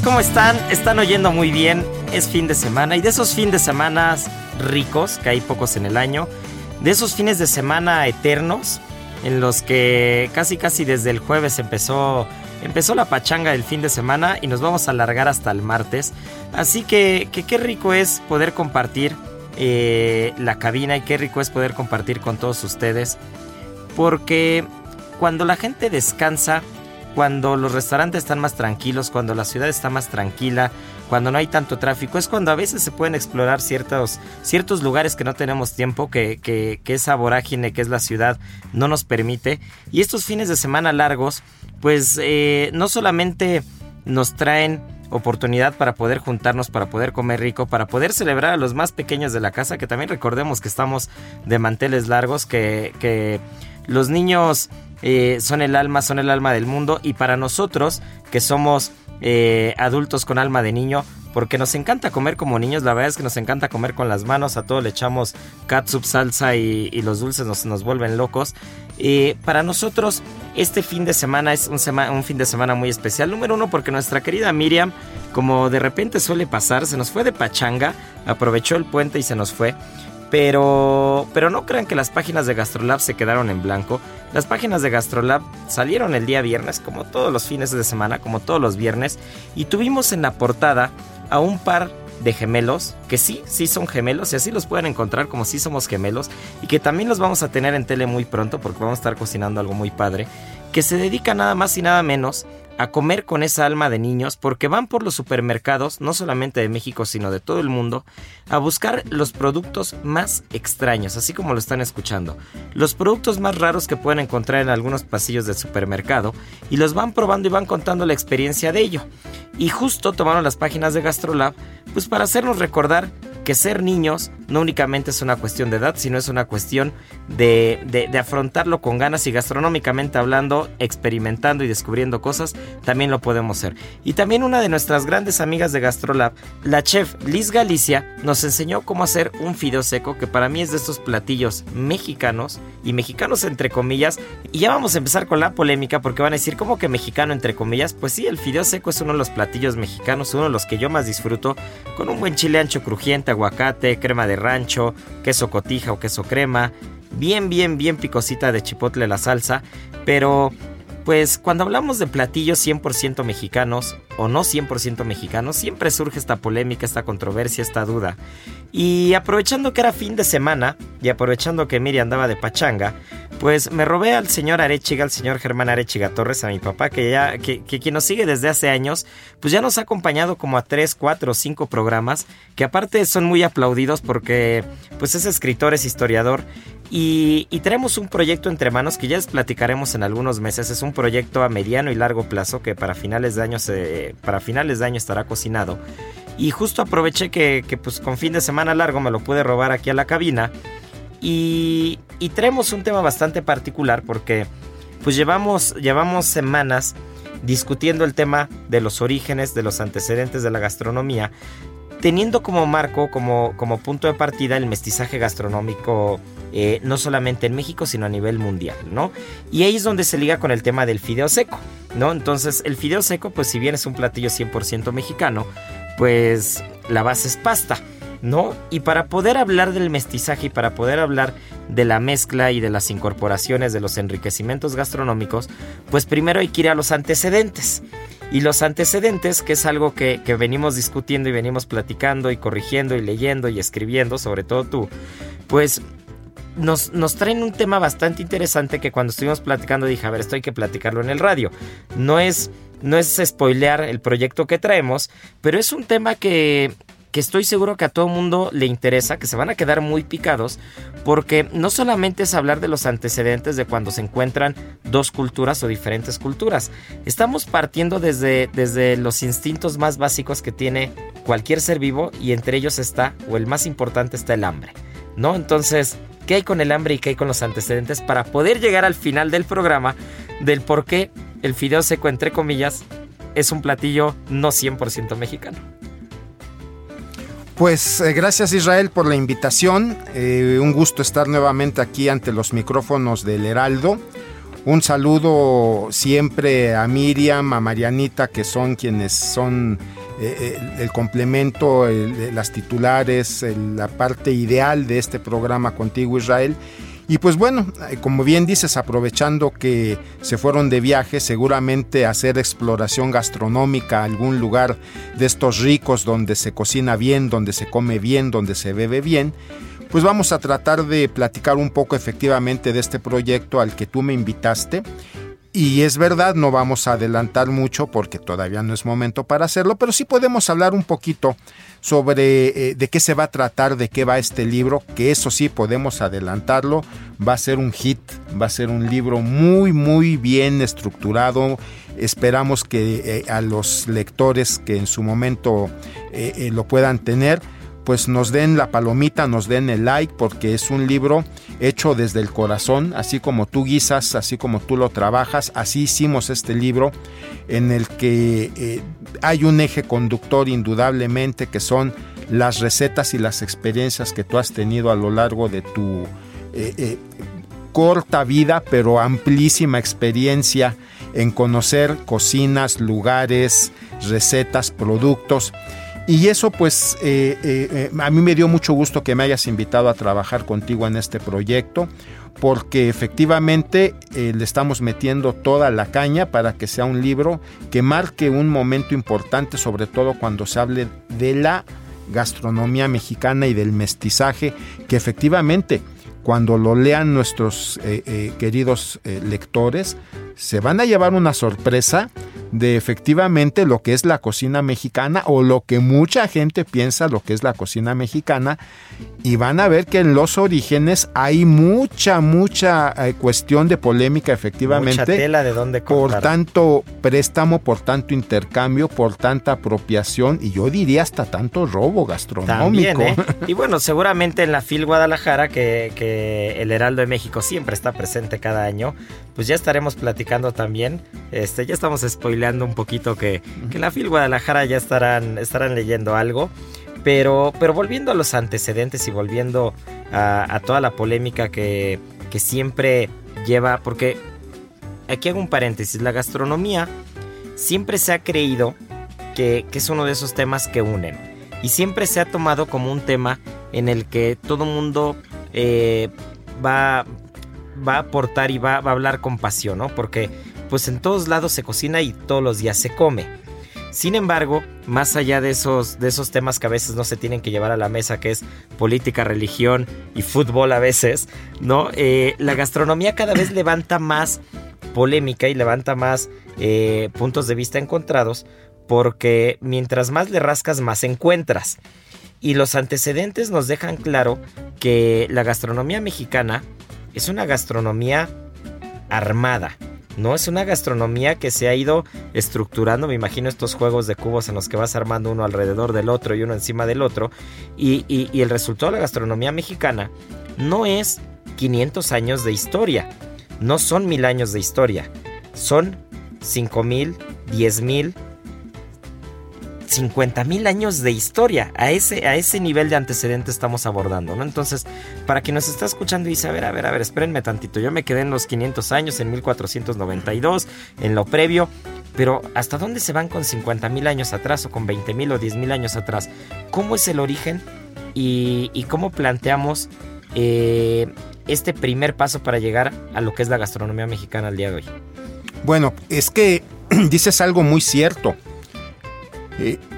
¿cómo están? Están oyendo muy bien. Es fin de semana y de esos fines de semana ricos, que hay pocos en el año, de esos fines de semana eternos, en los que casi casi desde el jueves empezó, empezó la pachanga del fin de semana y nos vamos a alargar hasta el martes. Así que, que qué rico es poder compartir eh, la cabina y qué rico es poder compartir con todos ustedes. Porque cuando la gente descansa, cuando los restaurantes están más tranquilos, cuando la ciudad está más tranquila, cuando no hay tanto tráfico, es cuando a veces se pueden explorar ciertos, ciertos lugares que no tenemos tiempo, que, que, que esa vorágine que es la ciudad no nos permite. Y estos fines de semana largos, pues eh, no solamente nos traen oportunidad para poder juntarnos, para poder comer rico, para poder celebrar a los más pequeños de la casa, que también recordemos que estamos de manteles largos, que, que los niños eh, son el alma, son el alma del mundo y para nosotros que somos eh, adultos con alma de niño, porque nos encanta comer como niños, la verdad es que nos encanta comer con las manos, a todo le echamos catsup, salsa y, los dulces nos, nos vuelven locos. Eh, para nosotros este fin de semana es un, un fin de semana muy especial, número uno porque nuestra querida Miriam, como de repente suele pasar, se nos fue de pachanga, aprovechó el puente y se nos fue. Pero, pero no crean que las páginas de Gastrolab se quedaron en blanco. Las páginas de Gastrolab salieron el día viernes, como todos los fines de semana, como todos los viernes, y tuvimos en la portada a un par de gemelos, que sí, sí son gemelos, y así los pueden encontrar como si somos gemelos, y que también los vamos a tener en tele muy pronto, porque vamos a estar cocinando algo muy padre, que se dedica nada más y nada menos a comer con esa alma de niños porque van por los supermercados, no solamente de México, sino de todo el mundo, a buscar los productos más extraños, así como lo están escuchando. Los productos más raros que pueden encontrar en algunos pasillos del supermercado y los van probando y van contando la experiencia de ello. Y justo tomaron las páginas de Gastrolab pues para hacernos recordar que ser niños no únicamente es una cuestión de edad, sino es una cuestión de, de, afrontarlo con ganas y gastronómicamente hablando, experimentando y descubriendo cosas, también lo podemos hacer. Y también una de nuestras grandes amigas de Gastrolab, la chef Liz Galicia, nos enseñó cómo hacer un fideo seco, que para mí es de estos platillos mexicanos, y mexicanos entre comillas, y ya vamos a empezar con la polémica porque van a decir, ¿cómo que mexicano entre comillas? Pues sí, el fideo seco es uno de los platillos mexicanos, uno de los que yo más disfruto, con un buen chile ancho crujiente, aguacate, crema de rancho, queso cotija o queso crema, bien, bien, bien picosita de chipotle la salsa, pero pues cuando hablamos de platillos 100% mexicanos o no 100% mexicanos, siempre surge esta polémica, esta controversia, esta duda. Y aprovechando que era fin de semana y aprovechando que Miri andaba de pachanga, pues me robé al señor Arechiga, al señor Germán Arechiga Torres, a mi papá, que ya, que, que quien nos sigue desde hace años, pues ya nos ha acompañado como a 3, 4 o 5 programas, que aparte son muy aplaudidos porque pues es escritor, es historiador y, tenemos un proyecto entre manos que ya les platicaremos en algunos meses. Es un proyecto a mediano y largo plazo que para finales de año, para finales de año estará cocinado. Y justo aproveché que, pues con fin de semana largo me lo pude robar aquí a la cabina. Y, y traemos un tema bastante particular porque pues llevamos, llevamos semanas discutiendo el tema de los orígenes, de los antecedentes de la gastronomía, teniendo como marco, como, como punto de partida el mestizaje gastronómico eh, no solamente en México, sino a nivel mundial, ¿no? Y ahí es donde se liga con el tema del fideo seco, ¿no? Entonces, el fideo seco, pues si bien es un platillo 100% mexicano, pues la base es pasta, ¿no? Y para poder hablar del mestizaje y para poder hablar de la mezcla y de las incorporaciones de los enriquecimientos gastronómicos, pues primero hay que ir a los antecedentes. Y los antecedentes, que es algo que, que, venimos discutiendo y venimos platicando y corrigiendo y leyendo y escribiendo, sobre todo tú, pues nos, traen un tema bastante interesante que cuando estuvimos platicando dije, a ver, esto hay que platicarlo en el radio. No es, no es spoilear el proyecto que traemos, pero es un tema que, que estoy seguro que a todo mundo le interesa, que se van a quedar muy picados, porque no solamente es hablar de los antecedentes de cuando se encuentran dos culturas o diferentes culturas, estamos partiendo desde, desde los instintos más básicos que tiene cualquier ser vivo y entre ellos está, o el más importante está el hambre, ¿no? Entonces, qué hay con el hambre y qué hay con los antecedentes para poder llegar al final del programa del por qué el fideo seco, entre comillas, es un platillo no 100% mexicano. Pues eh, gracias Israel por la invitación. Eh, un gusto estar nuevamente aquí ante los micrófonos del Heraldo. Un saludo siempre a Miriam, a Marianita, que son quienes son eh, el, complemento, las titulares, la parte ideal de este programa Contigo Israel. Y pues bueno, eh, como bien dices, aprovechando que se fueron de viaje, seguramente hacer exploración gastronómica a algún lugar de estos ricos donde se cocina bien, donde se come bien, donde se bebe bien, pues vamos a tratar de platicar un poco efectivamente de este proyecto al que tú me invitaste y es verdad, no vamos a adelantar mucho porque todavía no es momento para hacerlo, pero sí podemos hablar un poquito sobre eh, de qué se va a tratar, de qué va este libro, que eso sí podemos adelantarlo, va a ser un hit, va a ser un libro muy, muy bien estructurado. Esperamos que eh, a los lectores que en su momento eh, lo puedan tener, pues nos den la palomita, nos den el like, porque es un libro hecho desde el corazón, así como tú guisas, así como tú lo trabajas, así hicimos este libro en el que eh, hay un eje conductor indudablemente que son las recetas y las experiencias que tú has tenido a lo largo de tu eh, eh, corta vida, pero amplísima experiencia en conocer cocinas, lugares, recetas, productos y eso pues eh, eh, eh, a mí me dio mucho gusto que me hayas invitado a trabajar contigo en este proyecto porque efectivamente le estamos metiendo toda la caña para que sea un libro que marque un momento importante, sobre todo cuando se hable de la gastronomía mexicana y del mestizaje, que efectivamente cuando lo lean nuestros queridos lectores, se van a llevar una sorpresa de efectivamente lo que es la cocina mexicana o lo que mucha gente piensa lo que es la cocina mexicana y van a ver que en los orígenes hay mucha, mucha eh, cuestión de polémica efectivamente. Mucha tela de dónde Por tanto préstamo, por tanto intercambio, por tanta apropiación y yo diría hasta tanto robo gastronómico. ¿eh? Y bueno, seguramente en la FIL Guadalajara, que, que el Heraldo de México siempre está presente cada año, pues ya estaremos platicando también. Este, ya estamos spoileando un poquito que, que en la FIL Guadalajara ya estarán, estarán leyendo algo. Pero, pero volviendo a los antecedentes y volviendo a, toda la polémica que, que siempre lleva, porque aquí hago un paréntesis, la gastronomía siempre se ha creído que, que, es uno de esos temas que unen. Y siempre se ha tomado como un tema en el que todo mundo eh, va, va a aportar y va, va, a hablar con pasión, ¿no? Porque pues en todos lados se cocina y todos los días se come. Sin embargo, más allá de esos, de esos temas que a veces no se tienen que llevar a la mesa, que es política, religión y fútbol a veces, ¿no? Eh, la gastronomía cada vez levanta más polémica y levanta más eh, puntos de vista encontrados, porque mientras más le rascas, más encuentras. Y los antecedentes nos dejan claro que la gastronomía mexicana es una gastronomía armada. No es una gastronomía que se ha ido estructurando, me imagino estos juegos de cubos en los que vas armando uno alrededor del otro y uno encima del otro. Y, el resultado de la gastronomía mexicana no es 500 años de historia, no son mil años de historia, son 5 mil, 10 mil, 50 mil años de historia. A ese, a ese nivel de antecedente estamos abordando, ¿no? Entonces, para quien nos está escuchando y dice, a ver, a ver, a ver, espérenme tantito. Yo me quedé en los 500 años, en 1492, en lo previo. Pero ¿hasta dónde se van con 50 mil años atrás o con 20 mil o 10 mil años atrás? ¿Cómo es el origen y, cómo planteamos eh, este primer paso para llegar a lo que es la gastronomía mexicana al día de hoy? Bueno, es que dices algo muy cierto.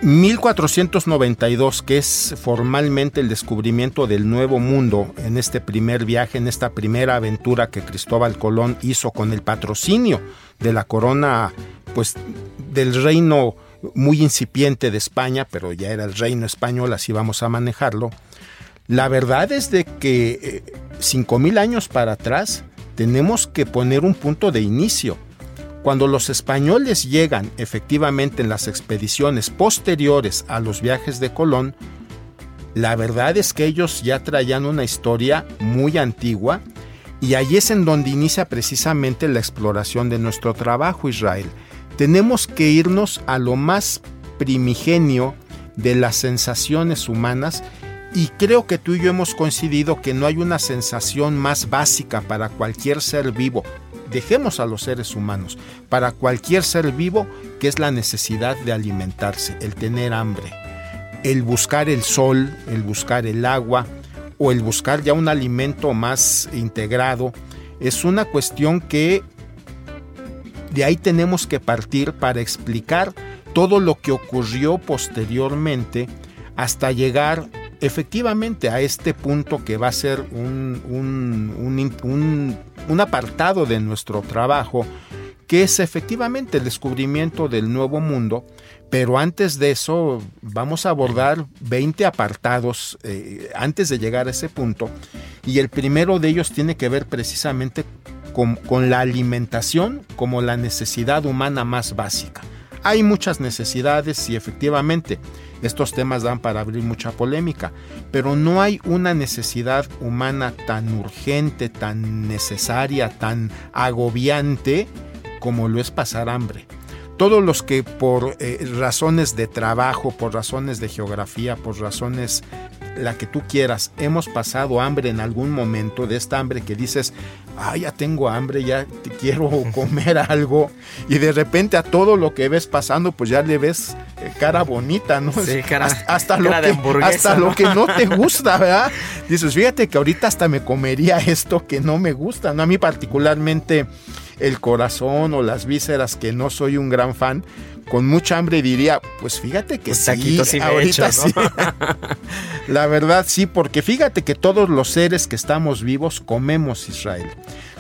1492, eh, que es formalmente el descubrimiento del Nuevo Mundo en este primer viaje, en esta primera aventura que Cristóbal Colón hizo con el patrocinio de la corona, pues del reino muy incipiente de España, pero ya era el reino español, así vamos a manejarlo. La verdad es de que eh, cinco mil años para atrás tenemos que poner un punto de inicio. Cuando los españoles llegan efectivamente en las expediciones posteriores a los viajes de Colón, la verdad es que ellos ya traían una historia muy antigua y ahí es en donde inicia precisamente la exploración de nuestro trabajo Israel. Tenemos que irnos a lo más primigenio de las sensaciones humanas y creo que tú y yo hemos coincidido que no hay una sensación más básica para cualquier ser vivo, dejemos a los seres humanos, para cualquier ser vivo, que es la necesidad de alimentarse, el tener hambre, el buscar el sol, el buscar el agua o el buscar ya un alimento más integrado, es una cuestión que de ahí tenemos que partir para explicar todo lo que ocurrió posteriormente hasta llegar efectivamente a este punto que va a ser un, un, apartado de nuestro trabajo, que es efectivamente el descubrimiento del nuevo mundo, pero antes de eso vamos a abordar 20 apartados eh, antes de llegar a ese punto, y el primero de ellos tiene que ver precisamente con, con la alimentación como la necesidad humana más básica. Hay muchas necesidades y efectivamente estos temas dan para abrir mucha polémica, pero no hay una necesidad humana tan urgente, tan necesaria, tan agobiante como lo es pasar hambre. Todos los que por eh, razones de trabajo, por razones de geografía, por razones la que tú quieras, hemos pasado hambre en algún momento, de esta hambre que dices, ah, ya tengo hambre, ya quiero comer algo, y de repente a todo lo que ves pasando, pues ya le ves eh, cara bonita, ¿no? Sí, cara, hasta, lo, que, hasta lo que no te gusta, ¿verdad? Dices, fíjate que ahorita hasta me comería esto que no me gusta, ¿no? A mí particularmente el corazón o las vísceras, que no soy un gran fan, con mucha hambre diría, pues fíjate que pues sí, ahorita sí. La verdad sí, porque fíjate que todos los seres que estamos vivos comemos Israel.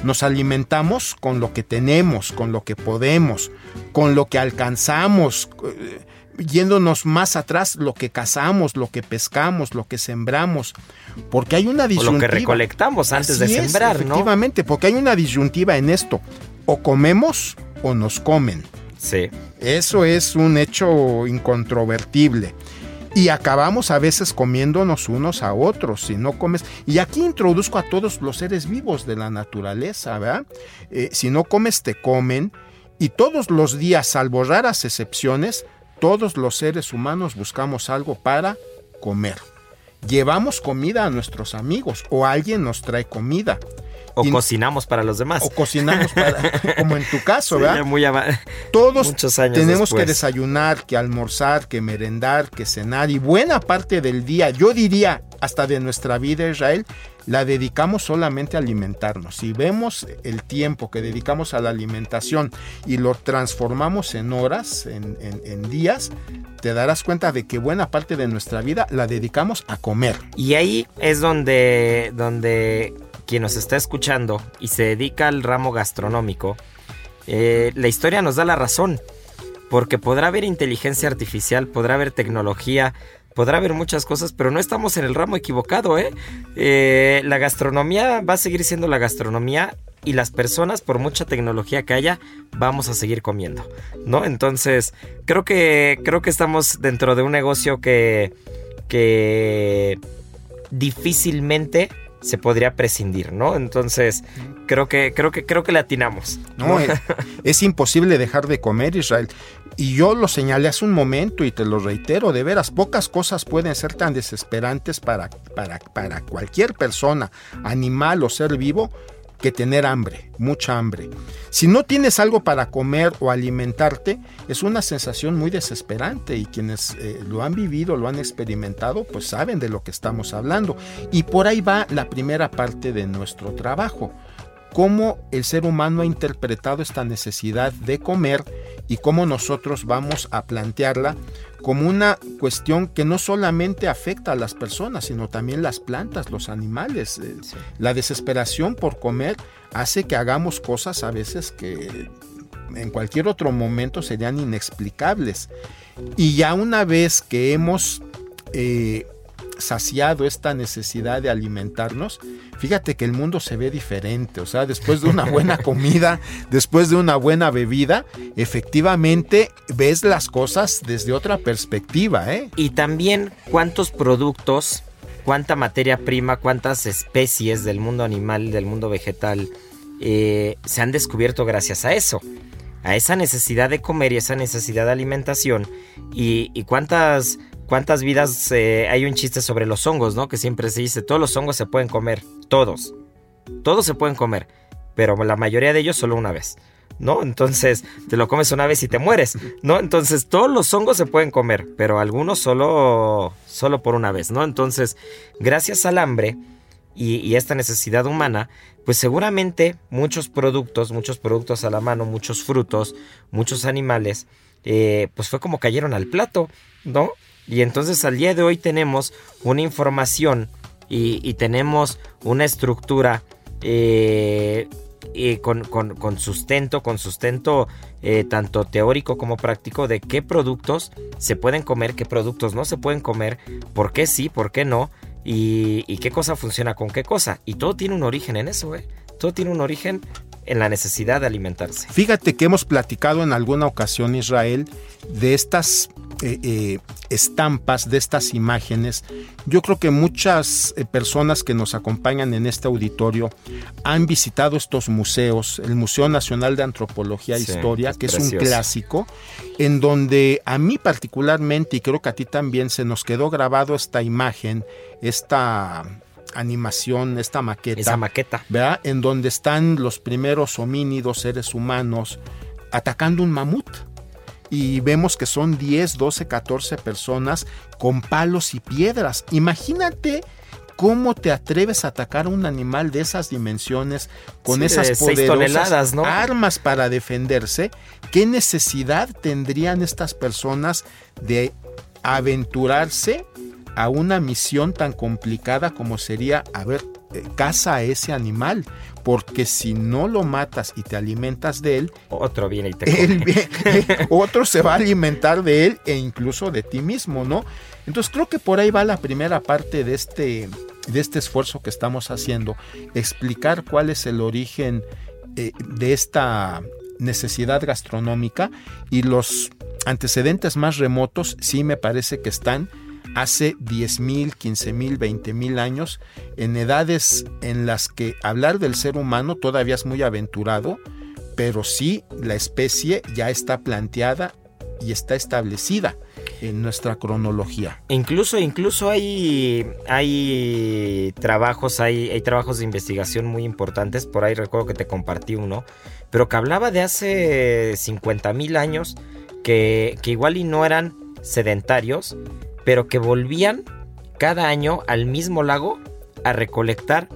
Nos alimentamos con lo que tenemos, con lo que podemos, con lo que alcanzamos, eh, yéndonos más atrás, lo que cazamos, lo que pescamos, lo que sembramos, porque hay una disyuntiva. O lo que recolectamos antes de sembrar, ¿no? Efectivamente, porque hay una disyuntiva en esto. O comemos o nos comen. Sí. Eso es un hecho incontrovertible. Y acabamos a veces comiéndonos unos a otros, si no comes. Y aquí introduzco a todos los seres vivos de la naturaleza, ¿verdad? Eh, si no comes, te comen. Y todos los días, salvo raras excepciones, todos los seres humanos buscamos algo para comer. Llevamos comida a nuestros amigos o alguien nos trae comida. O cocinamos para los demás. O cocinamos para, como en tu caso, ¿verdad? Muy Todos Muchos años tenemos que desayunar, que almorzar, que merendar, que cenar y buena parte del día, yo diría hasta de nuestra vida Israel, la dedicamos solamente a alimentarnos. Si vemos el tiempo que dedicamos a la alimentación y lo transformamos en horas, en, en días, te darás cuenta de que buena parte de nuestra vida la dedicamos a comer. Y ahí es donde, donde quien nos está escuchando y se dedica al ramo gastronómico, eh, la historia nos da la razón. Porque podrá haber inteligencia artificial, podrá haber tecnología, podrá haber muchas cosas, pero no estamos en el ramo equivocado, ¿eh? ¿eh? La gastronomía va a seguir siendo la gastronomía y las personas, por mucha tecnología que haya, vamos a seguir comiendo, ¿no? Entonces, creo que, creo que estamos dentro de un negocio que, que difícilmente se podría prescindir, ¿no? Entonces, creo que, creo que, creo que le atinamos. No, es, es, imposible dejar de comer, Israel. Y yo lo señalé hace un momento y te lo reitero, de veras, pocas cosas pueden ser tan desesperantes para, para, para cualquier persona, animal o ser vivo, que tener hambre, mucha hambre. Si no tienes algo para comer o alimentarte, es una sensación muy desesperante y quienes eh, lo han vivido, lo han experimentado, pues saben de lo que estamos hablando. Y por ahí va la primera parte de nuestro trabajo cómo el ser humano ha interpretado esta necesidad de comer y cómo nosotros vamos a plantearla como una cuestión que no solamente afecta a las personas, sino también las plantas, los animales. Eh, la desesperación por comer hace que hagamos cosas a veces que en cualquier otro momento serían inexplicables. Y ya una vez que hemos eh, saciado esta necesidad de alimentarnos, fíjate que el mundo se ve diferente. O sea, después de una buena comida, después de una buena bebida, efectivamente ves las cosas desde otra perspectiva. ¿eh? Y también cuántos productos, cuánta materia prima, cuántas especies del mundo animal, del mundo vegetal, eh, se han descubierto gracias a eso a esa necesidad de comer y esa necesidad de alimentación y, y cuántas ¿Cuántas vidas eh, hay un chiste sobre los hongos, ¿no? Que siempre se dice, todos los hongos se pueden comer, todos. Todos se pueden comer, pero la mayoría de ellos solo una vez. ¿No? Entonces te lo comes una vez y te mueres, ¿no? Entonces todos los hongos se pueden comer, pero algunos solo, solo por una vez, ¿no? Entonces, gracias al hambre y, esta necesidad humana, pues seguramente muchos productos, muchos productos a la mano, muchos frutos, muchos animales, eh, pues fue como cayeron al plato, ¿no? Y entonces al día de hoy tenemos una información y, tenemos una estructura eh, con, sustento, con sustento eh, tanto teórico como práctico de qué productos se pueden comer, qué productos no se pueden comer, por qué sí, por qué no, y, y qué cosa funciona con qué cosa. Y todo tiene un origen en eso, ¿eh? Todo tiene un origen en la necesidad de alimentarse. Fíjate que hemos platicado en alguna ocasión, Israel, de estas eh, eh, estampas, de estas imágenes. Yo creo que muchas eh, personas que nos acompañan en este auditorio han visitado estos museos, el Museo Nacional de Antropología e Historia, que es un clásico, en donde a mí particularmente, y creo que a ti también, se nos quedó grabado esta imagen, esta animación, esta maqueta. Esa maqueta. ¿verdad? En donde están los primeros homínidos, seres humanos, atacando un mamut. Y vemos que son 10, 12, 14 personas con palos y piedras. Imagínate ¿Cómo te atreves a atacar a un animal de esas dimensiones con esas poderosas armas para defenderse? ¿Qué necesidad tendrían estas personas de aventurarse a una misión tan complicada como sería, a ver, eh, caza a ese animal, porque si no lo matas y te alimentas de él, otro viene y te come. Eh, otro se va a alimentar de él e incluso de ti mismo, ¿no? Entonces creo que por ahí va la primera parte de este, de este esfuerzo que estamos haciendo, explicar cuál es el origen eh, de esta necesidad gastronómica y los antecedentes más remotos sí me parece que están hace 10.000, 15.000, 20.000 años, en edades en las que hablar del ser humano todavía es muy aventurado, pero sí la especie ya está planteada y está establecida en nuestra cronología. Incluso, incluso hay, hay trabajos, hay, hay trabajos de investigación muy importantes. Por ahí recuerdo que te compartí uno, pero que hablaba de hace 50 mil años que, que igual y no eran sedentarios, pero que volvían cada año al mismo lago a recolectar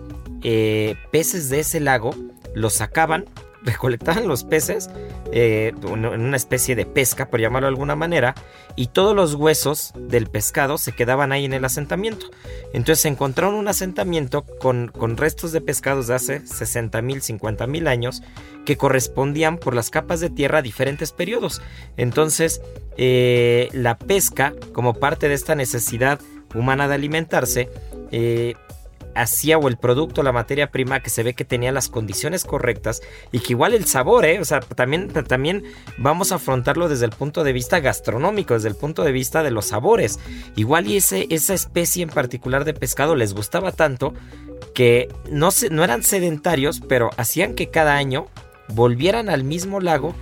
eh, peces de ese lago, los sacaban, recolectaban los peces eh, en una especie de pesca, por llamarlo de alguna manera, y todos los huesos del pescado se quedaban ahí en el asentamiento. Entonces encontraron un asentamiento con, con restos de pescados de hace 60 mil, 50 mil años que correspondían por las capas de tierra a diferentes periodos. Entonces eh, la pesca, como parte de esta necesidad humana de alimentarse, eh, hacía o el producto, la materia prima que se ve que tenía las condiciones correctas y que igual el sabor, ¿eh? o sea, también, también vamos a afrontarlo desde el punto de vista gastronómico, desde el punto de vista de los sabores. Igual y ese, esa especie en particular de pescado les gustaba tanto que no, se, no eran sedentarios, pero hacían que cada año volvieran al mismo lago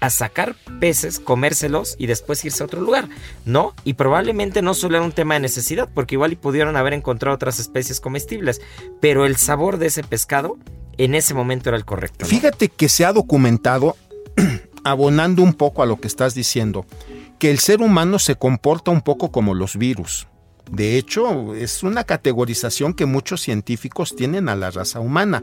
a sacar peces, comérselos y después irse a otro lugar, ¿no? Y probablemente no solo era un tema de necesidad, porque igual y pudieron haber encontrado otras especies comestibles, pero el sabor de ese pescado en ese momento era el correcto. Fíjate que se ha documentado, abonando un poco a lo que estás diciendo, que el ser humano se comporta un poco como los virus. De hecho, es una categorización que muchos científicos tienen a la raza humana,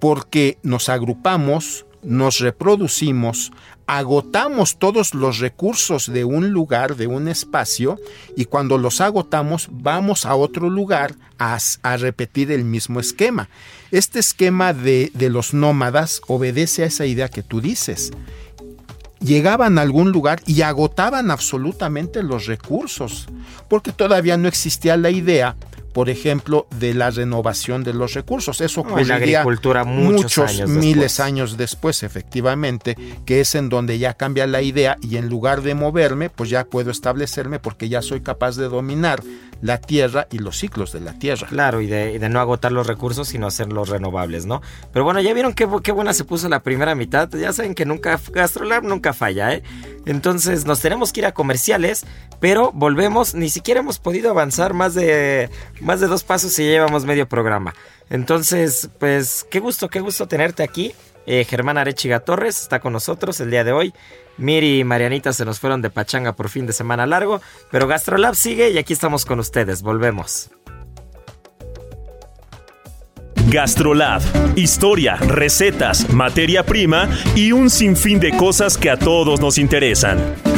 porque nos agrupamos, nos reproducimos, agotamos todos los recursos de un lugar, de un espacio, y cuando los agotamos vamos a otro lugar a, a repetir el mismo esquema. Este esquema de, de los nómadas obedece a esa idea que tú dices llegaban a algún lugar y agotaban absolutamente los recursos, porque todavía no existía la idea por ejemplo, de la renovación de los recursos. Eso ocurriría la agricultura muchos, miles años después, efectivamente, que es en donde ya cambia la idea y en lugar de moverme, pues ya puedo establecerme porque ya soy capaz de dominar la tierra y los ciclos de la tierra. Claro, y de, no agotar los recursos, sino hacerlos renovables, ¿no? Pero bueno, ya vieron qué, qué buena se puso la primera mitad. Ya saben que nunca, Gastrolab nunca falla, ¿eh? Entonces nos tenemos que ir a comerciales, pero volvemos, ni siquiera hemos podido avanzar más de, más de dos pasos y ya llevamos medio programa. Entonces, pues qué gusto, qué gusto tenerte aquí. Eh, Germán Arechiga Torres está con nosotros el día de hoy. Miri y Marianita se nos fueron de pachanga por fin de semana largo, pero Gastrolab sigue y aquí estamos con ustedes. Volvemos. Gastrolab, historia, recetas, materia prima y un sinfín de cosas que a todos nos interesan.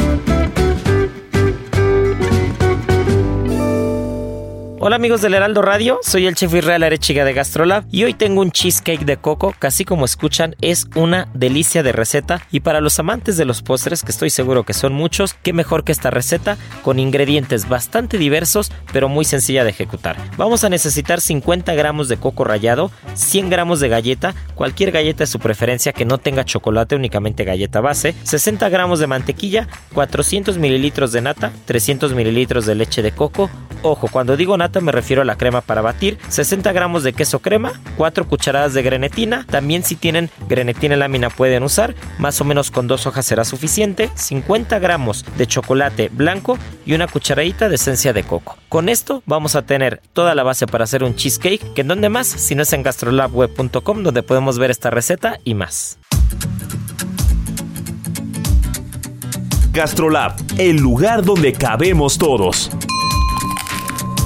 Hola amigos del Heraldo Radio, soy el chef Israel Arechiga de Gastrolab y hoy tengo un cheesecake de coco que así como escuchan es una delicia de receta. Y para los amantes de los postres, que estoy seguro que son muchos, qué mejor que esta receta con ingredientes bastante diversos pero muy sencilla de ejecutar. Vamos a necesitar 50 gramos de coco rallado, 100 gramos de galleta, cualquier galleta de su preferencia que no tenga chocolate, únicamente galleta base, 60 gramos de mantequilla, 400 mililitros de nata, 300 mililitros de leche de coco, ojo, cuando digo nata me refiero a la crema para batir, 60 gramos de queso crema, 4 cucharadas de grenetina, también si tienen grenetina en lámina pueden usar, más o menos con dos hojas será suficiente, 50 gramos de chocolate blanco y una cucharadita de esencia de coco. Con esto vamos a tener toda la base para hacer un cheesecake, que en donde más, si no es en gastrolabweb.com donde podemos ver esta receta y más. Gastrolab, el lugar donde cabemos todos.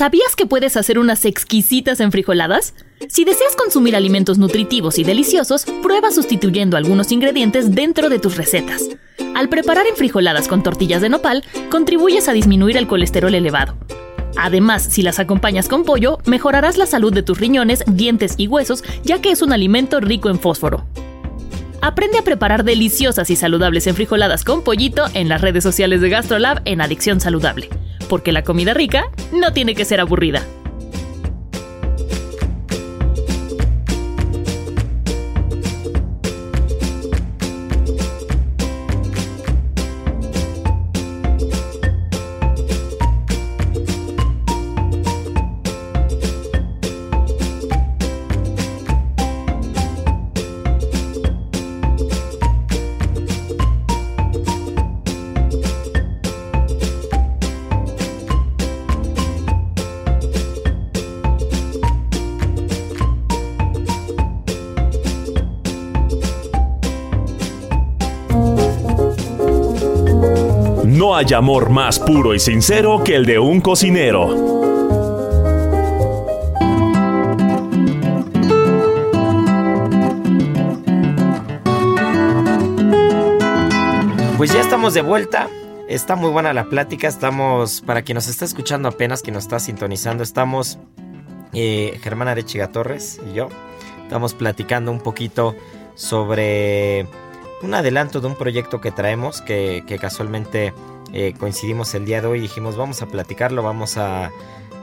¿Sabías que puedes hacer unas exquisitas enfrijoladas? Si deseas consumir alimentos nutritivos y deliciosos, prueba sustituyendo algunos ingredientes dentro de tus recetas. Al preparar enfrijoladas con tortillas de nopal, contribuyes a disminuir el colesterol elevado. Además, si las acompañas con pollo, mejorarás la salud de tus riñones, dientes y huesos, ya que es un alimento rico en fósforo. Aprende a preparar deliciosas y saludables enfrijoladas con pollito en las redes sociales de GastroLab en Adicción Saludable, porque la comida rica no tiene que ser aburrida. Hay amor más puro y sincero que el de un cocinero. Pues ya estamos de vuelta. Está muy buena la plática. Estamos, para quien nos está escuchando apenas, quien nos está sintonizando, estamos eh, Germán Arechiga Torres y yo. Estamos platicando un poquito sobre un adelanto de un proyecto que traemos que, que casualmente eh, coincidimos el día de hoy y dijimos vamos a platicarlo, vamos a...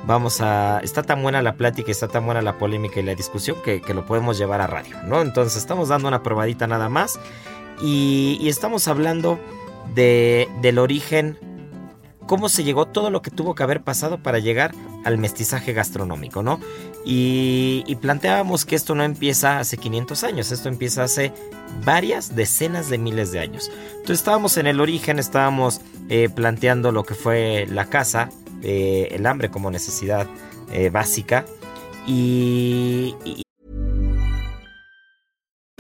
Vamos a... Está tan buena la plática, está tan buena la polémica y la discusión que, que lo podemos llevar a radio, ¿no? Entonces estamos dando una probadita nada más y, y estamos hablando de, del origen, cómo se llegó, todo lo que tuvo que haber pasado para llegar al mestizaje gastronómico, ¿no? Y, y, planteábamos que esto no empieza hace 500 años, esto empieza hace varias decenas de miles de años. Entonces estábamos en el origen, estábamos eh, planteando lo que fue la caza, eh, el hambre como necesidad eh, básica y, y...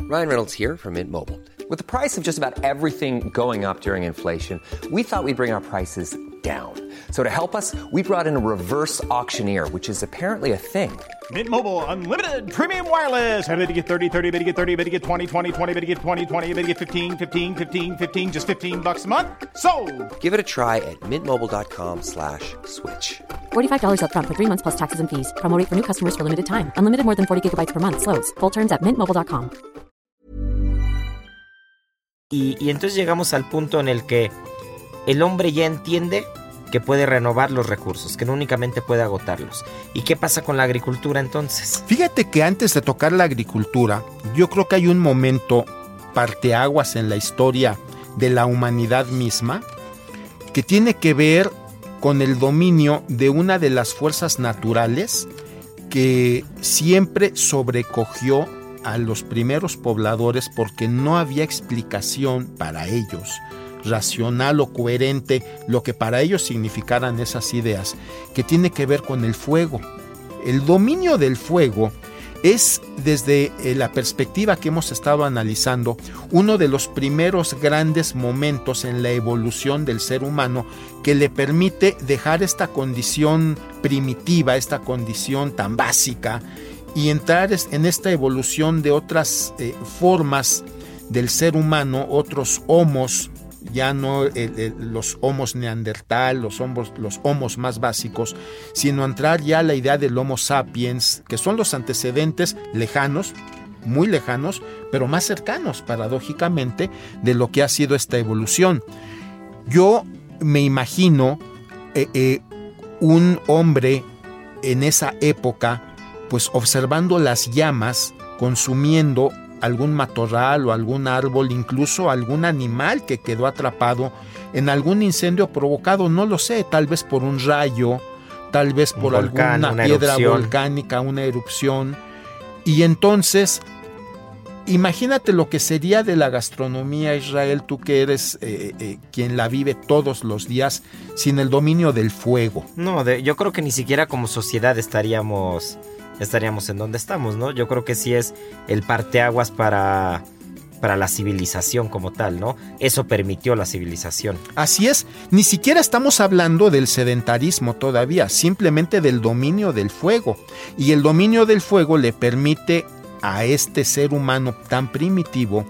Ryan Reynolds here from Mint Mobile. With the price of just about everything going up during inflation, we thought we'd bring our prices down. So to help us, we brought in a reverse auctioneer, which is apparently a thing. Mint Mobile unlimited premium wireless. Ready to get 30, 30, bit to get 30, bit to get 20, 20, 20, bit to get 20, 20, bit to get 15, 15, 15, 15 just 15 bucks a month. So, Give it a try at mintmobile.com/switch. slash $45 up front for 3 months plus taxes and fees. Promo rate for new customers for limited time. Unlimited more than 40 gigabytes per month slows. Full terms at mintmobile.com. Y, y entonces llegamos al punto en el que el hombre ya entiende que puede renovar los recursos, que no únicamente puede agotarlos. ¿Y qué pasa con la agricultura entonces? Fíjate que antes de tocar la agricultura, yo creo que hay un momento parteaguas en la historia de la humanidad misma que tiene que ver con el dominio de una de las fuerzas naturales que siempre sobrecogió a los primeros pobladores porque no había explicación para ellos racional o coherente lo que para ellos significaran esas ideas, que tiene que ver con el fuego. El dominio del fuego es desde eh, la perspectiva que hemos estado analizando uno de los primeros grandes momentos en la evolución del ser humano que le permite dejar esta condición primitiva, esta condición tan básica y entrar en esta evolución de otras eh, formas del ser humano, otros homos, ya no los homos neandertal, los homos, los más básicos, sino entrar ya a la idea del homo sapiens, que son los antecedentes lejanos, muy lejanos, pero más cercanos, paradójicamente, de lo que ha sido esta evolución. Yo me imagino eh, eh, un hombre en esa época, pues observando las llamas, consumiendo algún matorral o algún árbol, incluso algún animal que quedó atrapado en algún incendio provocado, no lo sé, tal vez por un rayo, tal vez por volcán, alguna piedra erupción. volcánica, una erupción. Y entonces, imagínate lo que sería de la gastronomía Israel, tú que eres eh, eh, quien la vive todos los días, sin el dominio del fuego. No, de, yo creo que ni siquiera como sociedad estaríamos estaríamos en donde estamos, ¿no? Yo creo que sí es el parteaguas para para la civilización como tal, ¿no? Eso permitió la civilización. Así es, ni siquiera estamos hablando del sedentarismo todavía, simplemente del dominio del fuego. Y el dominio del fuego le permite a este ser humano tan primitivo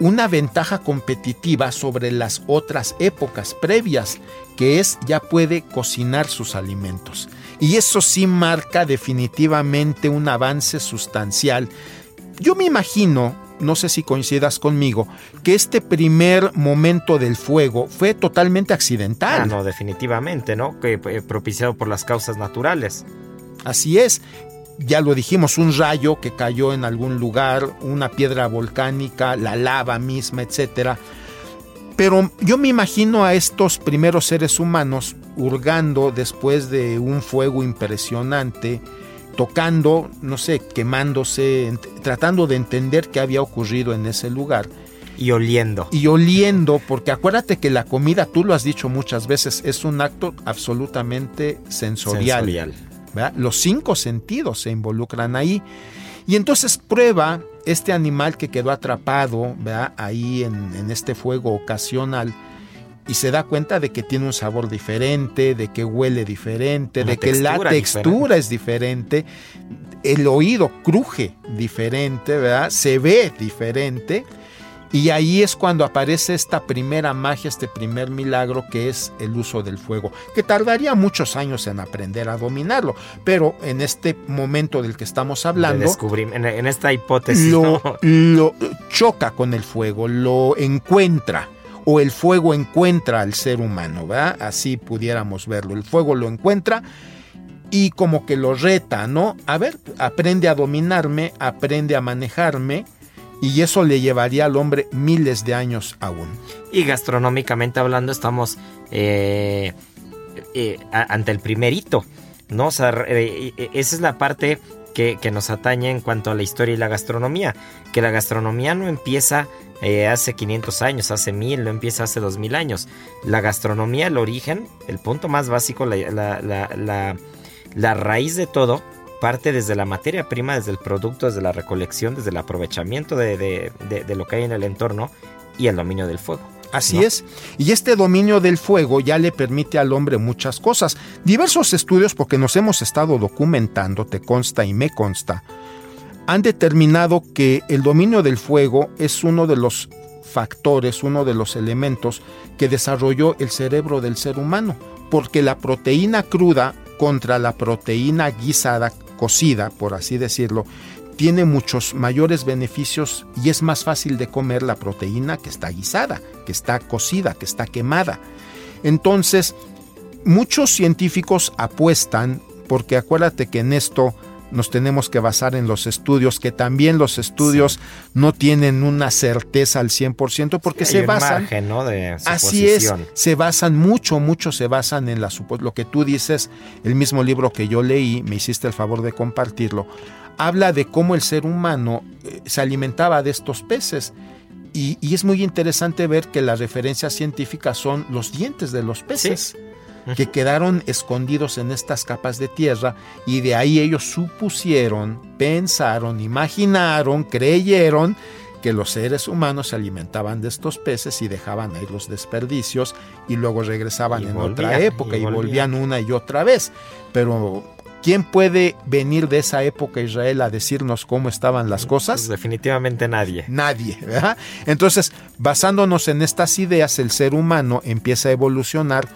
una ventaja competitiva sobre las otras épocas previas, que es ya puede cocinar sus alimentos. Y eso sí marca definitivamente un avance sustancial. Yo me imagino, no sé si coincidas conmigo, que este primer momento del fuego fue totalmente accidental. Ah, no, definitivamente, ¿no? Que eh, propiciado por las causas naturales. Así es. Ya lo dijimos, un rayo que cayó en algún lugar, una piedra volcánica, la lava misma, etcétera. Pero yo me imagino a estos primeros seres humanos hurgando después de un fuego impresionante, tocando, no sé, quemándose, tratando de entender qué había ocurrido en ese lugar. Y oliendo. Y oliendo, porque acuérdate que la comida, tú lo has dicho muchas veces, es un acto absolutamente sensorial. Sensorial. Los cinco sentidos se involucran ahí. Y entonces prueba este animal que quedó atrapado ahí en, en este fuego ocasional y se da cuenta de que tiene un sabor diferente, de que huele diferente, de que la textura es diferente, el oído cruje diferente, ¿verdad? Se ve diferente. Y ahí es cuando aparece esta primera magia, este primer milagro que es el uso del fuego, que tardaría muchos años en aprender a dominarlo, pero en este momento del que estamos hablando, en, en, esta hipótesis, lo, lo choca con el fuego, lo encuentra o el fuego encuentra al ser humano, ¿verdad? Así pudiéramos verlo. El fuego lo encuentra y como que lo reta, ¿no? A ver, aprende a dominarme, aprende a manejarme y eso le llevaría al hombre miles de años aún. Y gastronómicamente hablando estamos eh, eh, ante el primer hito, ¿no? O sea, eh, esa es la parte que, que, nos atañe en cuanto a la historia y la gastronomía, que la gastronomía no empieza eh, hace 500 años, hace 1000, no empieza hace 2000 años. La gastronomía, el origen, el punto más básico, la, raíz de todo, parte desde la materia prima, desde el producto, desde la recolección, desde el aprovechamiento de, lo que hay en el entorno y el dominio del fuego. Así es. Y este dominio del fuego ya le permite al hombre muchas cosas. Diversos estudios, porque nos hemos estado documentando, te consta y me consta, han determinado que el dominio del fuego es uno de los factores, uno de los elementos que desarrolló el cerebro del ser humano, porque la proteína cruda contra la proteína guisada, cocida, por así decirlo, tiene muchos mayores beneficios y es más fácil de comer la proteína que está guisada, que está cocida, que está quemada. Entonces, muchos científicos apuestan, porque acuérdate que en esto nos tenemos que basar en los estudios, que también los estudios no tienen una certeza al 100% porque se basan... ¿no? de así es, se basan mucho, mucho se basan en la lo que tú dices, el mismo libro que yo leí, me hiciste el favor de compartirlo, habla de cómo el ser humano eh, se alimentaba de estos peces. Y, es muy interesante ver que las referencias científicas son los dientes de los peces que quedaron escondidos en estas capas de tierra y de ahí ellos supusieron, pensaron, imaginaron, creyeron que los seres humanos se alimentaban de estos peces y dejaban ahí los desperdicios y luego regresaban en otra época y volvían. una y otra vez. Pero ¿quién puede venir de esa época Israel a decirnos cómo estaban las cosas? Pues definitivamente nadie. Nadie, ¿verdad? Entonces, basándonos en estas ideas, el ser humano empieza a evolucionar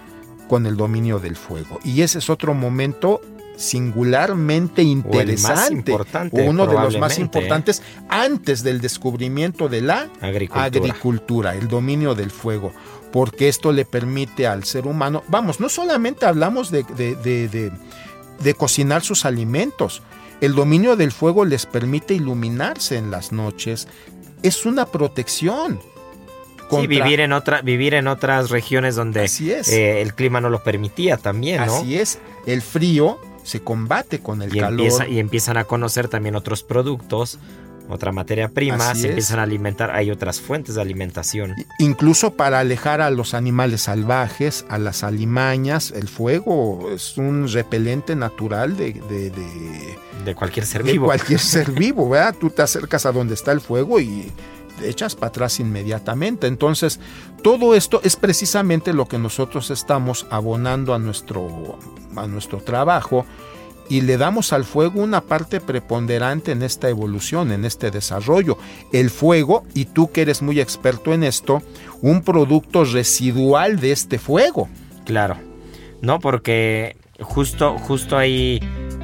con el dominio del fuego. Y ese es otro momento singularmente interesante, uno de los más importantes antes del descubrimiento de la agricultura. el dominio del fuego, porque esto le permite al ser humano, vamos, no solamente hablamos de, de cocinar sus alimentos, el dominio del fuego les permite iluminarse en las noches, es una protección Sí, vivir en, otra, vivir en otras regiones donde eh, el clima no lo permitía también, ¿no? Así es, el frío se combate con el calor. y empiezan a conocer también otros productos, otra materia prima, se empiezan a alimentar, hay otras fuentes de alimentación. Incluso para alejar a los animales salvajes, a las alimañas, el fuego es un repelente natural de, de, de, cualquier ser vivo. De cualquier ser vivo, ¿verdad? Tú te acercas a donde está el fuego y echas para atrás inmediatamente. Entonces, todo esto es precisamente lo que nosotros estamos abonando a nuestro, a nuestro trabajo y le damos al fuego una parte preponderante en esta evolución, en este desarrollo. El fuego, y tú que eres muy experto en esto, un producto residual de este fuego. Claro, no, porque justo, justo ahí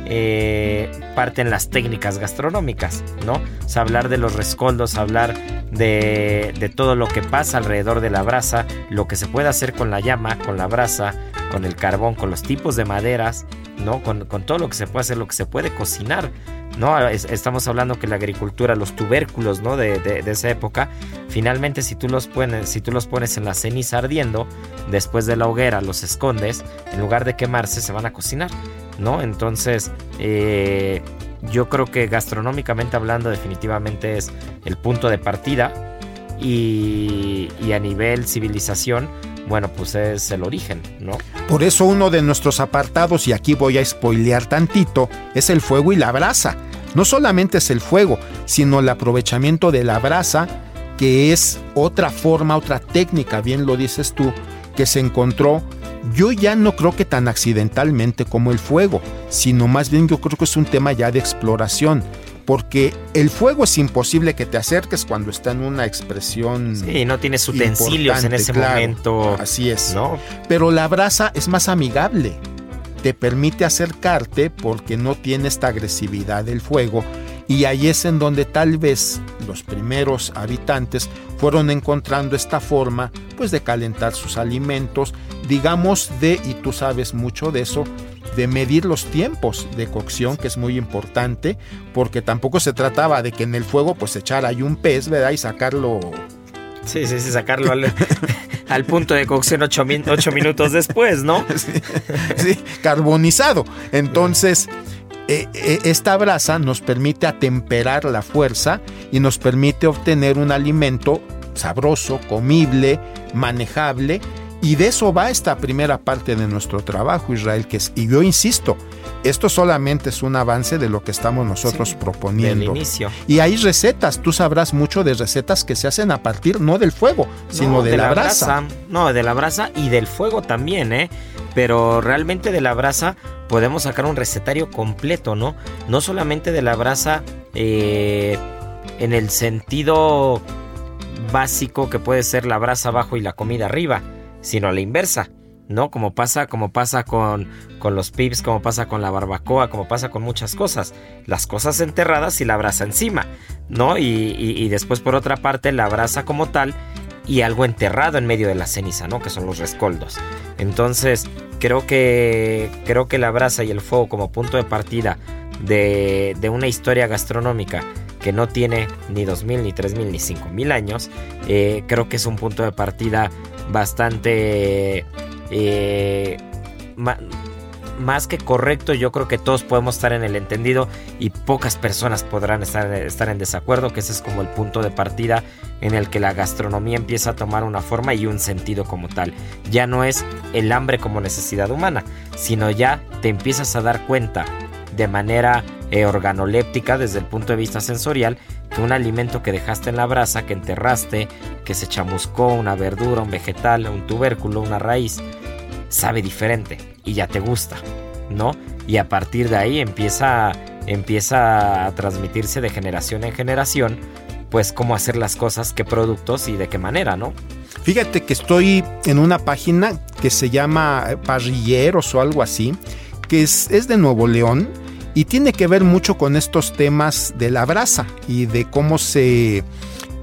eh, parten las técnicas gastronómicas, ¿no? O sea, hablar de los rescoldos, hablar de, de, todo lo que pasa alrededor de la brasa, lo que se puede hacer con la llama, con la brasa, con el carbón, con los tipos de maderas, ¿no? Con, con todo lo que se puede hacer, lo que se puede cocinar. ¿no? Estamos hablando que la agricultura, los tubérculos, ¿no? De, de, esa época, finalmente si tú, los pones, si tú los pones en la ceniza ardiendo, después de la hoguera los escondes, en lugar de quemarse se van a cocinar, ¿no? Entonces, eh, yo creo que gastronómicamente hablando definitivamente es el punto de partida y, a nivel civilización, bueno, pues es el origen, ¿no? Por eso uno de nuestros apartados, y aquí voy a spoilear tantito, es el fuego y la brasa. No solamente es el fuego, sino el aprovechamiento de la brasa, que es otra forma, otra técnica, bien lo dices tú, que se encontró yo ya no creo que tan accidentalmente como el fuego, sino más bien yo creo que es un tema ya de exploración porque el fuego es imposible que te acerques cuando está en una expresión. Sí, no tienes utensilios en ese momento. Así es. ¿no? Pero la brasa es más amigable. Te permite acercarte porque no tiene esta agresividad del fuego. Y ahí es en donde tal vez los primeros habitantes fueron encontrando esta forma pues de calentar sus alimentos, digamos de, y tú sabes mucho de eso, de medir los tiempos de cocción, que es muy importante, porque tampoco se trataba de que en el fuego pues echar ahí un pez, ¿verdad? Y sacarlo... Sí, sí, sí, sacarlo al, punto de cocción ocho, minutos después, ¿no? Sí, carbonizado. Entonces, esta brasa nos permite atemperar la fuerza y nos permite obtener un alimento sabroso, comible, manejable y de eso va esta primera parte de nuestro trabajo, Israel, que es, y yo insisto, esto solamente es un avance de lo que estamos nosotros proponiendo. inicio. Y hay recetas, tú sabrás mucho de recetas que se hacen a partir no del fuego, sino de, la, brasa. No, de la brasa y del fuego también, ¿eh? Pero realmente de la brasa podemos sacar un recetario completo, ¿no? No solamente de la brasa eh, en el sentido básico que puede ser la brasa abajo y la comida arriba sino a la inversa, ¿no? Como pasa, como pasa con, con los pips, como pasa con la barbacoa, como pasa con muchas cosas. Las cosas enterradas y la brasa encima, ¿no? Y, después por otra parte la brasa como tal y algo enterrado en medio de la ceniza, ¿no? Que son los rescoldos. Entonces, creo que, creo que la brasa y el fuego como punto de partida de, de una historia gastronómica que no tiene ni 2000, ni 3000, ni 5000 años, eh, creo que es un punto de partida bastante... Eh, más que correcto, yo creo que todos podemos estar en el entendido y pocas personas podrán estar, estar, en desacuerdo, que ese es como el punto de partida en el que la gastronomía empieza a tomar una forma y un sentido como tal. Ya no es el hambre como necesidad humana, sino ya te empiezas a dar cuenta de manera eh, organoléptica desde el punto de vista sensorial que un alimento que dejaste en la brasa, que enterraste, que se chamuscó, una verdura, un vegetal, un tubérculo, una raíz, sabe diferente y ya te gusta, ¿no? Y a partir de ahí empieza, empieza a transmitirse de generación en generación, pues cómo hacer las cosas, qué productos y de qué manera, ¿no? Fíjate que estoy en una página que se llama Parrilleros o algo así, que es, es de Nuevo León y tiene que ver mucho con estos temas de la brasa y de cómo se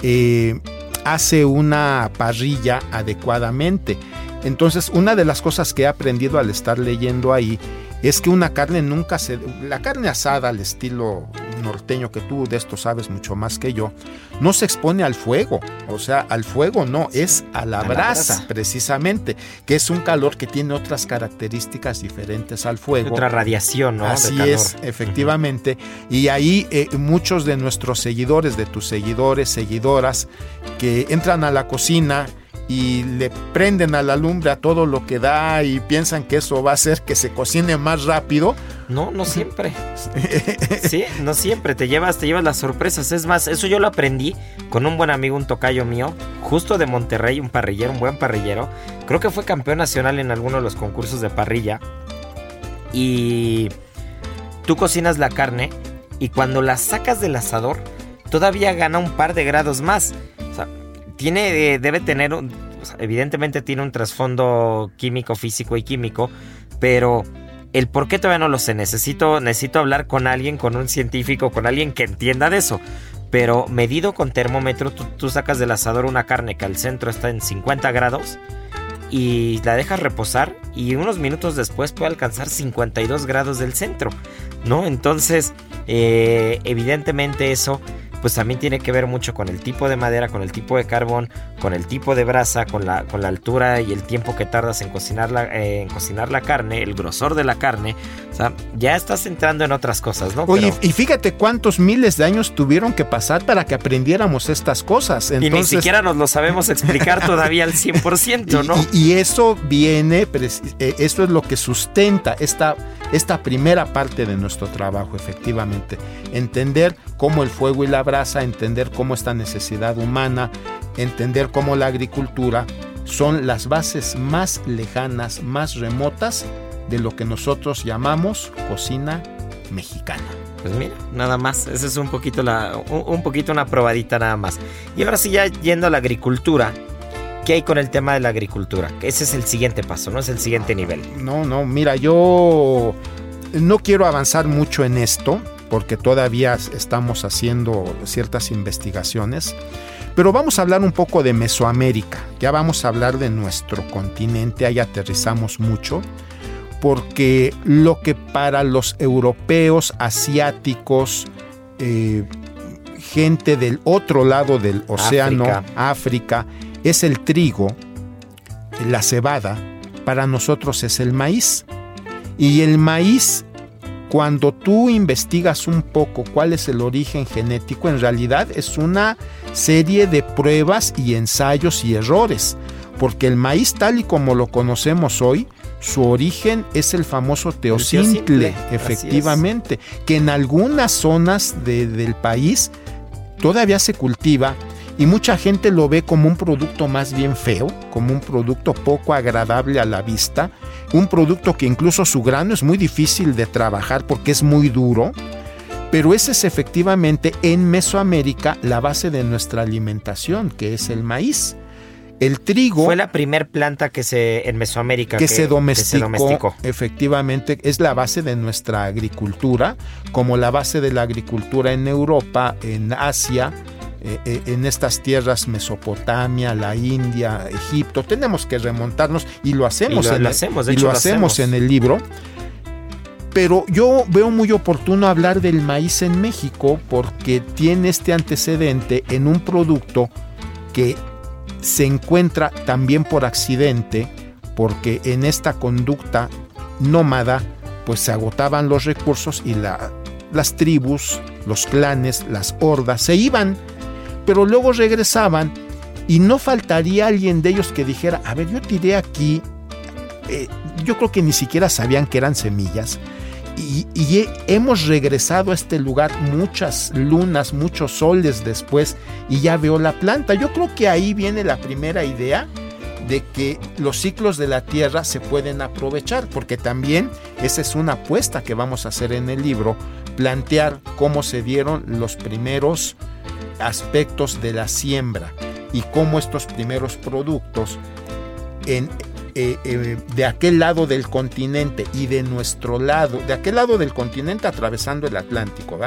eh, hace una parrilla adecuadamente. Entonces, una de las cosas que he aprendido al estar leyendo ahí es que una carne nunca se... La carne asada al estilo norteño que tú de esto sabes mucho más que yo, no se expone al fuego, o sea, al fuego no, es a la, brasa, precisamente, que es un calor que tiene otras características diferentes al fuego. Otra radiación, ¿no? Así es, efectivamente. Y ahí eh, muchos de nuestros seguidores, de tus seguidores, seguidoras, que entran a la cocina, y le prenden a la lumbre a todo lo que da y piensan que eso va a hacer que se cocine más rápido. No, no siempre. sí, no siempre. Te llevas, te llevas las sorpresas. Es más, eso yo lo aprendí con un buen amigo, un tocayo mío, justo de Monterrey, un parrillero, un buen parrillero. Creo que fue campeón nacional en alguno de los concursos de parrilla. Y tú cocinas la carne y cuando la sacas del asador, todavía gana un par de grados más tiene, eh, debe tener, evidentemente tiene un trasfondo químico, físico y químico, pero El por qué todavía no lo sé. Necesito, necesito hablar con alguien, con un científico, con alguien que entienda de eso. Pero medido con termómetro, tú, tú sacas del asador una carne que al centro está en 50 grados y la dejas reposar y unos minutos después puede alcanzar 52 grados del centro, ¿no? Entonces, eh, evidentemente eso pues también tiene que ver mucho con el tipo de madera, con el tipo de carbón, con el tipo de brasa, con la, con la altura y el tiempo que tardas en cocinar, la, eh, en cocinar la carne, el grosor de la carne. O sea, ya estás entrando en otras cosas, ¿no? Oye, y fíjate cuántos miles de años tuvieron que pasar para que aprendiéramos estas cosas. y ni siquiera nos lo sabemos explicar todavía al 100%, ¿no? Y, eso viene, eh, eso es lo que sustenta esta, esta primera parte de nuestro trabajo, efectivamente. Entender cómo el fuego y la brasa, entender cómo esta necesidad humana, entender cómo la agricultura son las bases más lejanas, más remotas de lo que nosotros llamamos cocina mexicana. Pues mira, nada más, esa es un poquito, la, un, poquito una probadita nada más. Y ahora sí ya yendo a la agricultura, ¿qué hay con el tema de la agricultura? Ese es el siguiente paso, ¿no? Es el siguiente nivel. No, no, mira, yo no quiero avanzar mucho en esto, porque todavía estamos haciendo ciertas investigaciones. Pero vamos a hablar un poco de Mesoamérica, ya vamos a hablar de nuestro continente, ahí aterrizamos mucho, porque lo que para los europeos, asiáticos, eh, gente del otro lado del océano, África, es el trigo, la cebada, para nosotros es el maíz. Y el maíz cuando tú investigas un poco cuál es el origen genético, en realidad es una serie de pruebas y ensayos y errores, porque el maíz tal y como lo conocemos hoy, su origen es el famoso teocintle, efectivamente, que en algunas zonas del país todavía se cultiva y mucha gente lo ve como un producto más bien feo, como un producto poco agradable a la vista, un producto que incluso su grano es muy difícil de trabajar porque es muy duro, pero ese es efectivamente en Mesoamérica la base de nuestra alimentación, que es el maíz. El trigo fue la primer planta que se en Mesoamérica que, se, domesticó, Efectivamente, es la base de nuestra agricultura, como la base de la agricultura en Europa, en Asia, eh, eh, en estas tierras, Mesopotamia, la India, Egipto. Tenemos que remontarnos y lo hacemos, en, el, lo hacemos en el libro. Pero yo veo muy oportuno hablar del maíz en México porque tiene este antecedente en un producto que se encuentra también por accidente, porque en esta conducta nómada pues se agotaban los recursos y la, las tribus, los clanes, las hordas se iban pero luego regresaban y no faltaría alguien de ellos que dijera, a ver, yo tiré aquí, eh, yo creo que ni siquiera sabían que eran semillas, y, hemos regresado a este lugar muchas lunas, muchos soles después, y ya veo la planta. Yo creo que ahí viene la primera idea de que los ciclos de la Tierra se pueden aprovechar, porque también esa es una apuesta que vamos a hacer en el libro, plantear cómo se dieron los primeros aspectos de la siembra y cómo estos primeros productos en, eh, eh, de aquel lado del continente y de nuestro lado, de aquel lado del continente atravesando el Atlántico,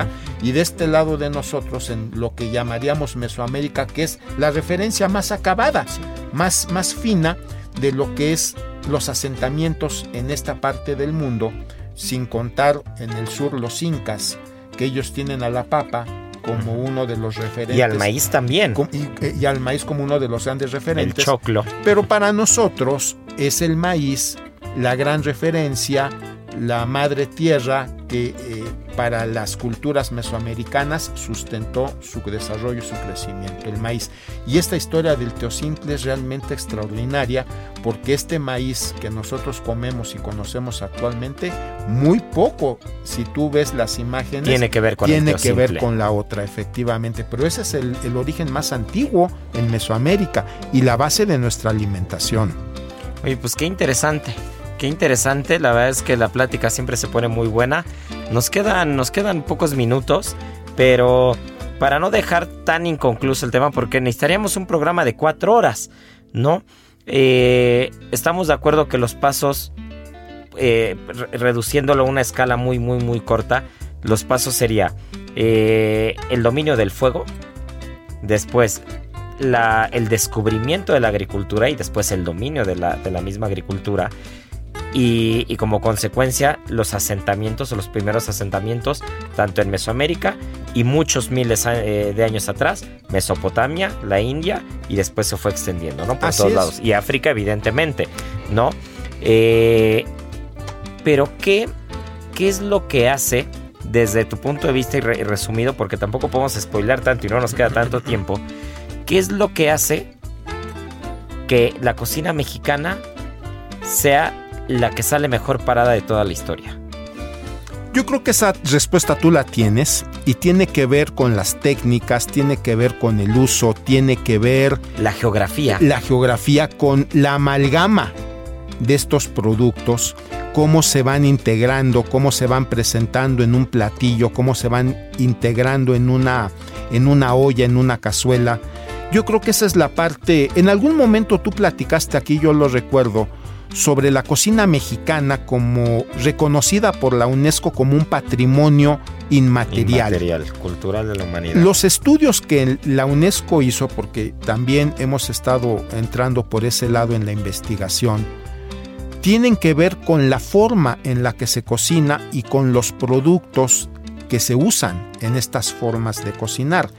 y de este lado de nosotros en lo que llamaríamos Mesoamérica, que es la referencia más acabada, más, más fina de lo que es los asentamientos en esta parte del mundo, sin contar en el sur los incas, que ellos tienen a la papa, como uno de los referentes. Y al maíz también. Eh, y, al maíz como uno de los grandes referentes. El choclo. Pero para nosotros es el maíz la gran referencia, la madre tierra que eh, para las culturas mesoamericanas sustentó su desarrollo y su crecimiento, el maíz. Y esta historia del teocintle es realmente extraordinaria porque este maíz que nosotros comemos y conocemos actualmente, muy poco, si tú ves las imágenes, tiene que ver con, tiene que ver con la otra, efectivamente. Pero ese es el, el origen más antiguo en Mesoamérica y la base de nuestra alimentación. Oye, pues qué interesante. Qué interesante, la verdad es que la plática siempre se pone muy buena. Nos quedan, nos quedan pocos minutos, pero para no dejar tan inconcluso el tema, porque necesitaríamos un programa de cuatro horas, ¿no? Eh, estamos de acuerdo que los pasos eh, reduciéndolo a una escala muy, muy, muy corta, los pasos sería eh, el dominio del fuego, después el descubrimiento de la agricultura y después el dominio de la, de la misma agricultura. Y, como consecuencia los asentamientos o los primeros asentamientos tanto en Mesoamérica y muchos miles eh, de años atrás, Mesopotamia, la India y después se fue extendiendo, ¿no? Por todos lados. Y África, evidentemente, ¿no? Eh, pero ¿qué, ¿qué es lo que hace desde tu punto de vista y, resumido, porque tampoco podemos spoiler tanto y no nos queda tanto tiempo, ¿qué es lo que hace que la cocina mexicana sea la que sale mejor parada de toda la historia? Yo creo que esa respuesta tú la tienes y tiene que ver con las técnicas, tiene que ver con el uso, tiene que ver... La geografía. La geografía con la amalgama de estos productos, cómo se van integrando, cómo se van presentando en un platillo, cómo se van integrando en una, en una olla, en una cazuela. Yo creo que esa es la parte, en algún momento tú platicaste aquí, yo lo recuerdo, sobre la cocina mexicana como reconocida por la UNESCO como un patrimonio inmaterial. Inmaterial, cultural de la humanidad. Los estudios que la UNESCO hizo, porque también hemos estado entrando por ese lado en la investigación, tienen que ver con la forma en la que se cocina y con los productos que se usan en estas formas de cocinar.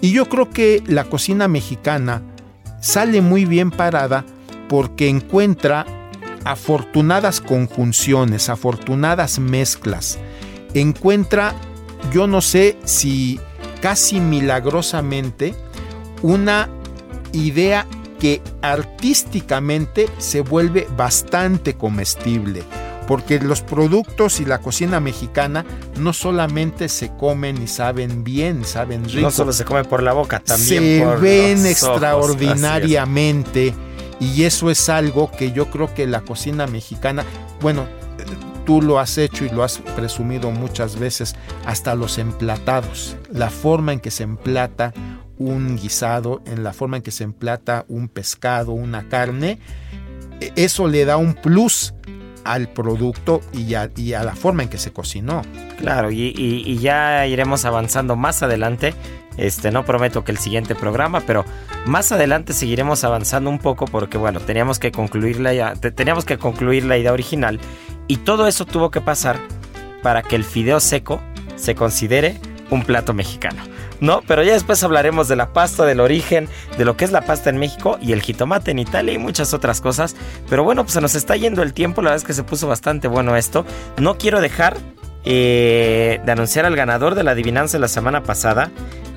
Y yo creo que la cocina mexicana sale muy bien parada porque encuentra afortunadas conjunciones, afortunadas mezclas. Encuentra, yo no sé si casi milagrosamente, una idea que artísticamente se vuelve bastante comestible, porque los productos y la cocina mexicana no solamente se comen y saben bien, saben rico. No solo se come por la boca, también se ven extraordinariamente y eso es algo que yo creo que la cocina mexicana, bueno, tú lo has hecho y lo has presumido muchas veces, hasta los emplatados, la forma en que se emplata un guisado, en la forma en que se emplata un pescado, una carne, e, eso le da un plus al producto y a, la forma en que se cocinó. Claro, y, ya iremos avanzando más adelante. Este, no prometo que el siguiente programa, pero más adelante seguiremos avanzando un poco porque bueno, teníamos que concluir la, teníamos que concluir la idea original y todo eso tuvo que pasar para que el fideo seco se considere un plato mexicano. ¿no? Pero ya después hablaremos de la pasta, del origen, de lo que es la pasta en México y el jitomate en Italia y muchas otras cosas. Pero bueno, pues se nos está yendo el tiempo, la verdad es que se puso bastante bueno esto. No quiero dejar eh, de anunciar al ganador de la adivinanza la semana pasada,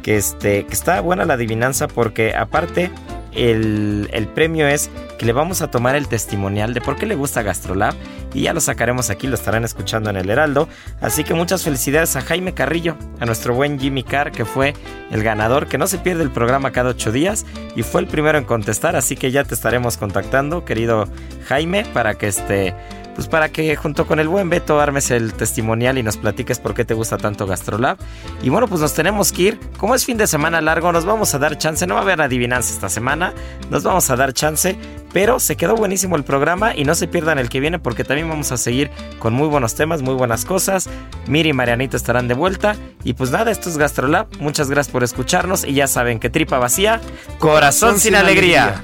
que, este, que está buena la adivinanza porque aparte el, premio es que le vamos a tomar el testimonial de por qué le gusta Gastrolab y ya lo sacaremos aquí, lo estarán escuchando en el Heraldo. Así que muchas felicidades a Jaime Carrillo, a nuestro buen Jimmy Carr, que fue el ganador, que no se pierde el programa cada ocho días y fue el primero en contestar, así que ya te estaremos contactando, querido Jaime, para que este pues para que junto con el buen Beto armes el testimonial y nos platiques por qué te gusta tanto Gastrolab. Y bueno, pues nos tenemos que ir. Como es fin de semana largo, nos vamos a dar chance. No va a haber adivinanza esta semana. Nos vamos a dar chance. Pero se quedó buenísimo el programa y no se pierdan el que viene porque también vamos a seguir con muy buenos temas, muy buenas cosas. Miri y Marianito estarán de vuelta. Y pues nada, esto es Gastrolab. Muchas gracias por escucharnos y ya saben que tripa vacía, corazón, sin, alegría.